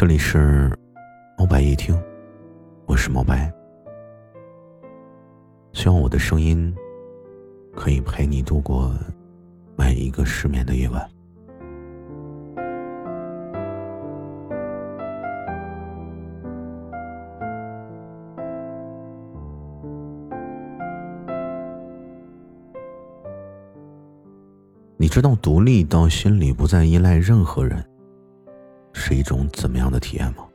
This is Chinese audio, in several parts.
这里是猫白夜听，我是猫白，希望我的声音可以陪你度过每一个失眠的夜晚。你知道独立到心里不再依赖任何人是一种怎么样的体验吗？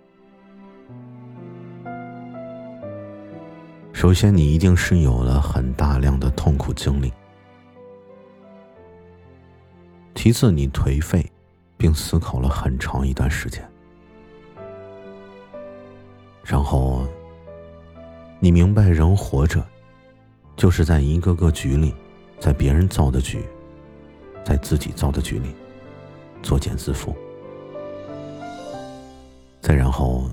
首先，你一定是有了很大量的痛苦经历；其次，你颓废，并思考了很长一段时间；然后，你明白人活着就是在一个个局里，在别人造的局。在自己造的局里作茧自缚，再然后，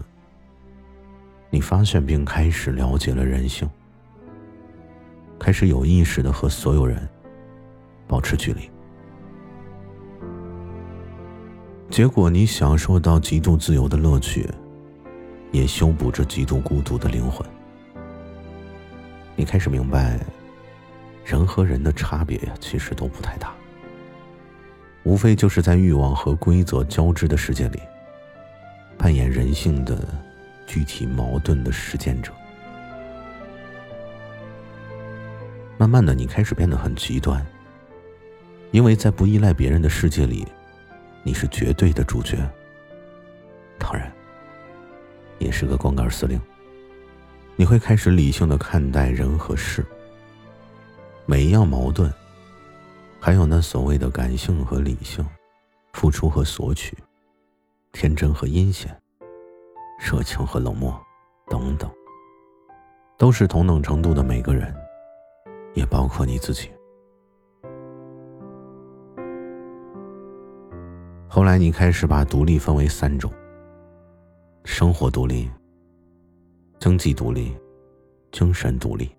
你发现并开始了解了人性，开始有意识的和所有人保持距离，结果你享受到极度自由的乐趣，也修补着极度孤独的灵魂。你开始明白，人和人的差别呀，其实都不太大。无非就是在欲望和规则交织的世界里，扮演人性的具体矛盾的实践者。慢慢的，你开始变得很极端，因为在不依赖别人的世界里，你是绝对的主角。当然，也是个光杆司令。你会开始理性的看待人和事，每一样矛盾。还有那所谓的感性和理性，付出和索取，天真和阴险，热情和冷漠，等等，都是同等程度的每个人，也包括你自己。后来你开始把独立分为三种：生活独立、经济独立、精神独立。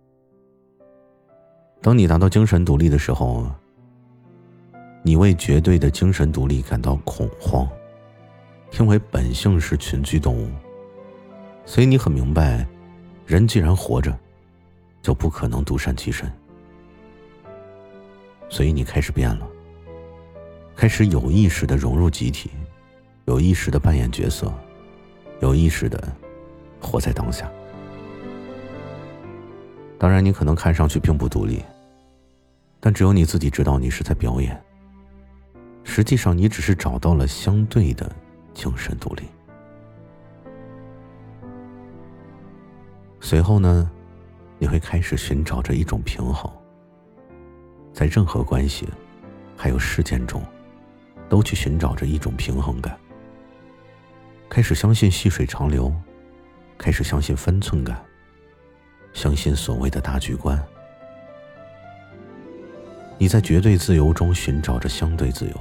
当你达到精神独立的时候。你为绝对的精神独立感到恐慌，因为本性是群居动物，所以你很明白，人既然活着，就不可能独善其身。所以你开始变了，开始有意识的融入集体，有意识的扮演角色，有意识的活在当下。当然，你可能看上去并不独立，但只有你自己知道，你是在表演。实际上，你只是找到了相对的精神独立。随后呢，你会开始寻找着一种平衡，在任何关系，还有事件中，都去寻找着一种平衡感。开始相信细水长流，开始相信分寸感，相信所谓的大局观。你在绝对自由中寻找着相对自由。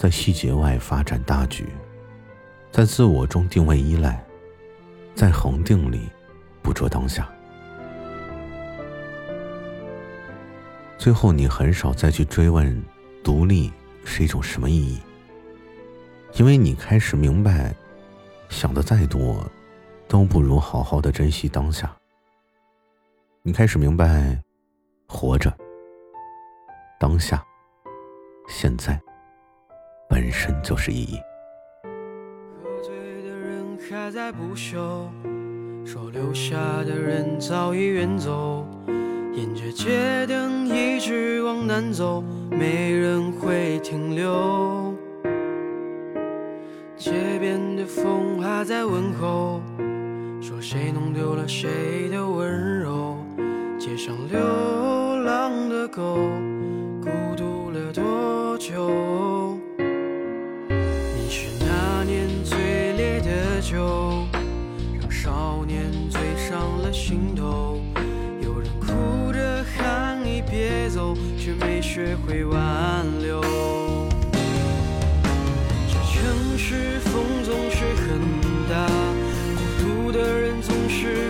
在细节外发展大局，在自我中定位依赖，在恒定里捕捉当下。最后，你很少再去追问独立是一种什么意义，因为你开始明白，想的再多，都不如好好的珍惜当下。你开始明白，活着，当下，现在。本身就是意义。喝醉的人还在不休，说留下的人早已远走。沿着街灯一直往南走，没人会停留。街边的风还在问候，说谁弄丢了谁的温柔。街上流浪的狗，却没学会挽留。这城市风总是很大，孤独的人总是